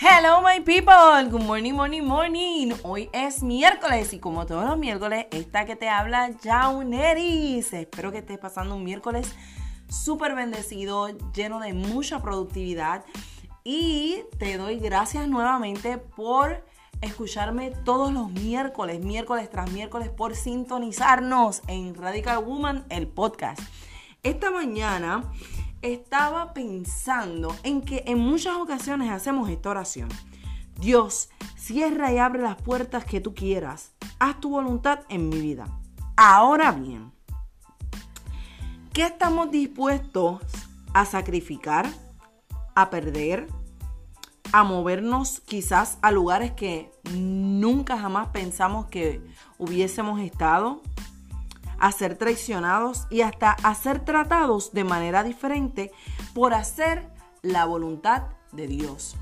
Hello my people, good morning, morning, morning. Hoy es miércoles y como todos los miércoles, esta que te habla Jauneris. Espero que estés pasando un miércoles súper bendecido, lleno de mucha productividad. Y te doy gracias nuevamente por escucharme todos los miércoles, miércoles tras miércoles, por sintonizarnos en Radical Woman, el podcast. Esta mañana estaba pensando en que en muchas ocasiones hacemos esta oración. Dios, cierra y abre las puertas que tú quieras. Haz tu voluntad en mi vida. Ahora bien, ¿qué estamos dispuestos a sacrificar, a perder, a movernos quizás a lugares que nunca jamás pensamos que hubiésemos estado? A ser traicionados y hasta a ser tratados de manera diferente por hacer la voluntad de Dios.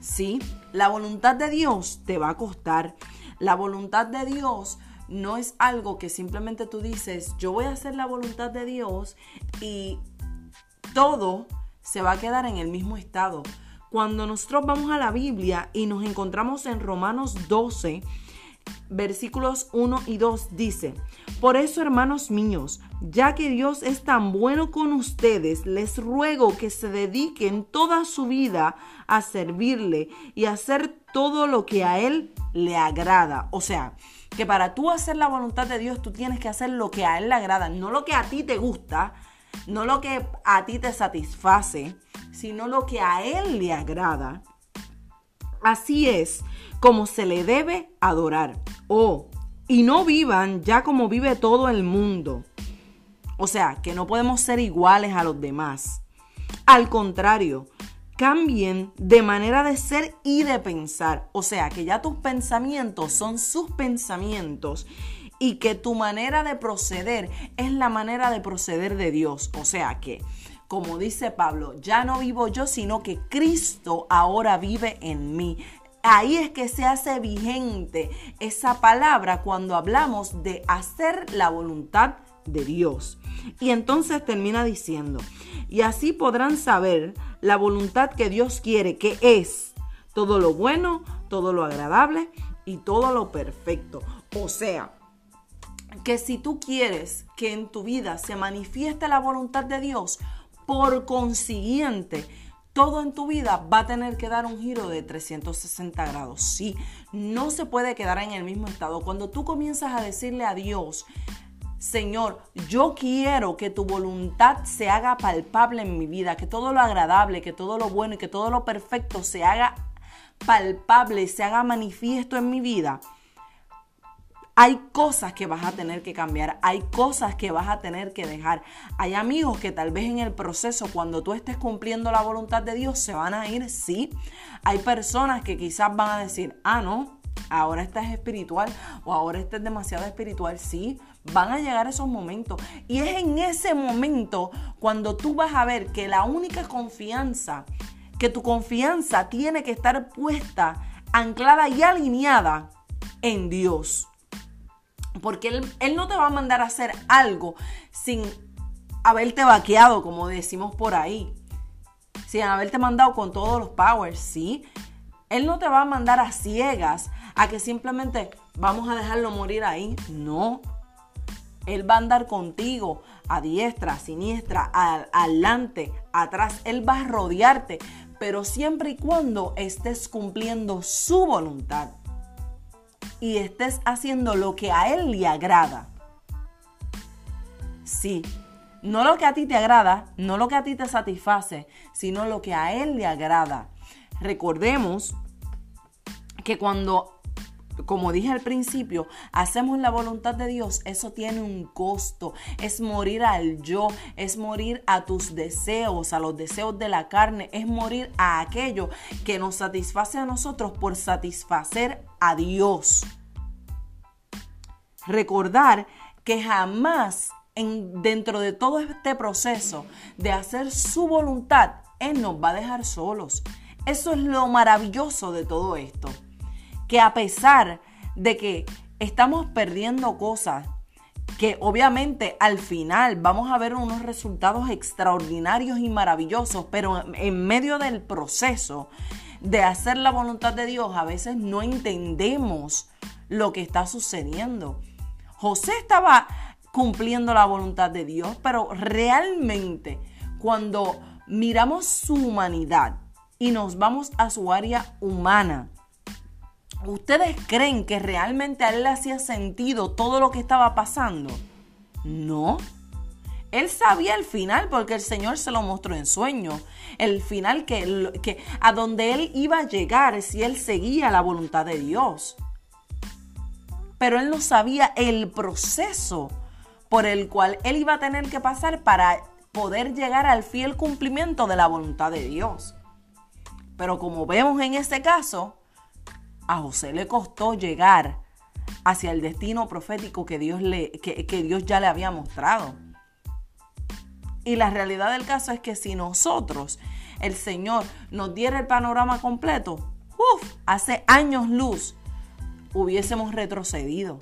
Sí, la voluntad de Dios te va a costar. La voluntad de Dios no es algo que simplemente tú dices, yo voy a hacer la voluntad de Dios y todo se va a quedar en el mismo estado. Cuando nosotros vamos a la Biblia y nos encontramos en Romanos 12, versículos 1 y 2 dice, por eso hermanos míos, ya que Dios es tan bueno con ustedes, les ruego que se dediquen toda su vida a servirle y a hacer todo lo que a Él le agrada. O sea, que para tú hacer la voluntad de Dios, tú tienes que hacer lo que a Él le agrada, no lo que a ti te gusta, no lo que a ti te satisface, sino lo que a Él le agrada. Así es como se le debe adorar. Oh, y no vivan ya como vive todo el mundo. O sea, que no podemos ser iguales a los demás. Al contrario, cambien de manera de ser y de pensar. O sea, que ya tus pensamientos son sus pensamientos y que tu manera de proceder es la manera de proceder de Dios. O sea que, como dice Pablo, ya no vivo yo, sino que Cristo ahora vive en mí. Ahí es que se hace vigente esa palabra cuando hablamos de hacer la voluntad de Dios. Y entonces termina diciendo, y así podrán saber la voluntad que Dios quiere, que es todo lo bueno, todo lo agradable y todo lo perfecto. O sea, que si tú quieres que en tu vida se manifieste la voluntad de Dios, por consiguiente, todo en tu vida va a tener que dar un giro de 360 grados. Sí, no se puede quedar en el mismo estado. Cuando tú comienzas a decirle a Dios, Señor, yo quiero que tu voluntad se haga palpable en mi vida, que todo lo agradable, que todo lo bueno y que todo lo perfecto se haga palpable, se haga manifiesto en mi vida hay cosas que vas a tener que cambiar, hay cosas que vas a tener que dejar. Hay amigos que tal vez en el proceso, cuando tú estés cumpliendo la voluntad de Dios, se van a ir, sí. Hay personas que quizás van a decir, ah, no, ahora esta es espiritual o ahora esta es demasiado espiritual, sí. Van a llegar esos momentos. Y es en ese momento cuando tú vas a ver que la única confianza, que tu confianza tiene que estar puesta, anclada y alineada en Dios. Porque él, no te va a mandar a hacer algo sin haberte vaqueado, como decimos por ahí. Sin haberte mandado con todos los powers, ¿sí? Él no te va a mandar a ciegas, a que simplemente vamos a dejarlo morir ahí. No. Él va a andar contigo a diestra, a siniestra, adelante, atrás. Él va a rodearte, pero siempre y cuando estés cumpliendo su voluntad y estés haciendo lo que a Él le agrada. Sí, no lo que a ti te agrada, no lo que a ti te satisface, sino lo que a Él le agrada. Recordemos que cuando como dije al principio, hacemos la voluntad de Dios, eso tiene un costo. Es morir al yo, es morir a tus deseos, a los deseos de la carne, es morir a aquello que nos satisface a nosotros por satisfacer a Dios. Recordar que jamás en, dentro de todo este proceso de hacer su voluntad, Él nos va a dejar solos. Eso es lo maravilloso de todo esto que a pesar de que estamos perdiendo cosas, que obviamente al final vamos a ver unos resultados extraordinarios y maravillosos, pero en medio del proceso de hacer la voluntad de Dios, a veces no entendemos lo que está sucediendo. José estaba cumpliendo la voluntad de Dios, pero realmente cuando miramos su humanidad y nos vamos a su área humana, ¿ustedes creen que realmente a él le hacía sentido todo lo que estaba pasando? No. Él sabía el final porque el Señor se lo mostró en sueño. El final que, que a donde él iba a llegar si él seguía la voluntad de Dios. Pero él no sabía el proceso por el cual él iba a tener que pasar para poder llegar al fiel cumplimiento de la voluntad de Dios. Pero como vemos en este caso, a José le costó llegar hacia el destino profético que Dios, le, que, Dios ya le había mostrado. Y la realidad del caso es que si nosotros, el Señor, nos diera el panorama completo, uf, hace años luz, hubiésemos retrocedido.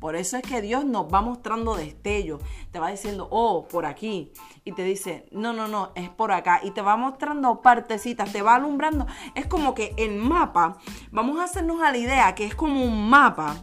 Por eso es que Dios nos va mostrando destellos. Te va diciendo, oh, por aquí. Y te dice, no, no, no, es por acá. Y te va mostrando partecitas, te va alumbrando. Es como que el mapa, vamos a hacernos a la idea que es como un mapa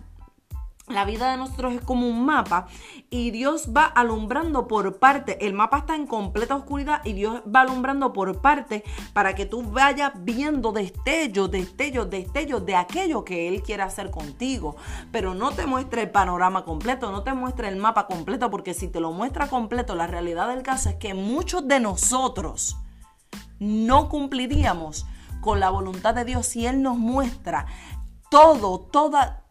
la vida de nosotros es como un mapa y Dios va alumbrando por parte. El mapa está en completa oscuridad y Dios va alumbrando por parte para que tú vayas viendo destellos, destellos, destellos de aquello que Él quiere hacer contigo. Pero no te muestre el panorama completo, no te muestre el mapa completo, porque si te lo muestra completo, la realidad del caso es que muchos de nosotros no cumpliríamos con la voluntad de Dios si Él nos muestra todo,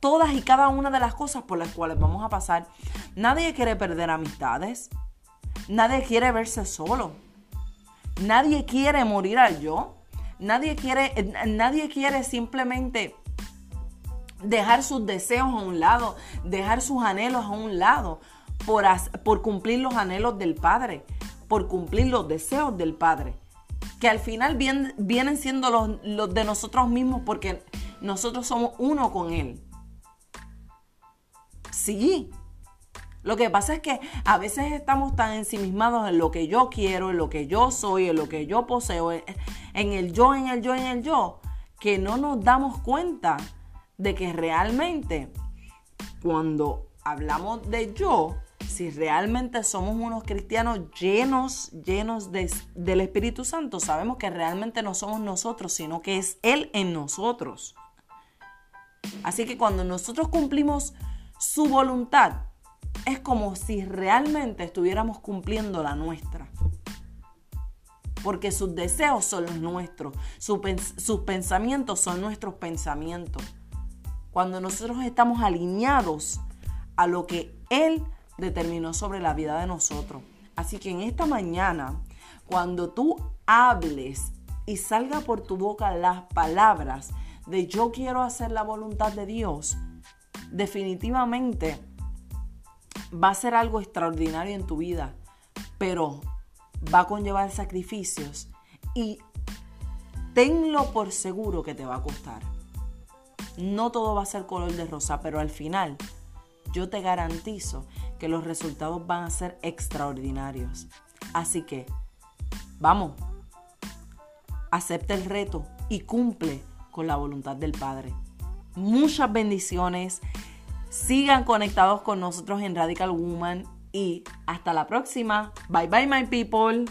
todas y cada una de las cosas por las cuales vamos a pasar. Nadie quiere perder amistades. Nadie quiere verse solo. Nadie quiere morir al yo. Nadie quiere, nadie quiere simplemente dejar sus deseos a un lado, dejar sus anhelos a un lado por, cumplir los anhelos del Padre, por cumplir los deseos del Padre, que al final vienen siendo los de nosotros mismos porque nosotros somos uno con Él. Sí. Lo que pasa es que a veces estamos tan ensimismados en lo que yo quiero, en lo que yo soy, en lo que yo poseo, en el yo, en el yo, en el yo, que no nos damos cuenta de que realmente cuando hablamos de yo, si realmente somos unos cristianos llenos, llenos del Espíritu Santo, sabemos que realmente no somos nosotros, sino que es Él en nosotros. Así que cuando nosotros cumplimos su voluntad, es como si realmente estuviéramos cumpliendo la nuestra. Porque sus deseos son los nuestros, sus pensamientos son nuestros pensamientos. Cuando nosotros estamos alineados a lo que Él determinó sobre la vida de nosotros. Así que en esta mañana, cuando tú hables y salga por tu boca las palabras de yo quiero hacer la voluntad de Dios, definitivamente va a ser algo extraordinario en tu vida, pero va a conllevar sacrificios y tenlo por seguro que te va a costar. No todo va a ser color de rosa, pero al final yo te garantizo que los resultados van a ser extraordinarios. Así que, vamos, acepta el reto y cumple con la voluntad del Padre. Muchas bendiciones. Sigan conectados con nosotros en Radical Woman y hasta la próxima. Bye bye my people.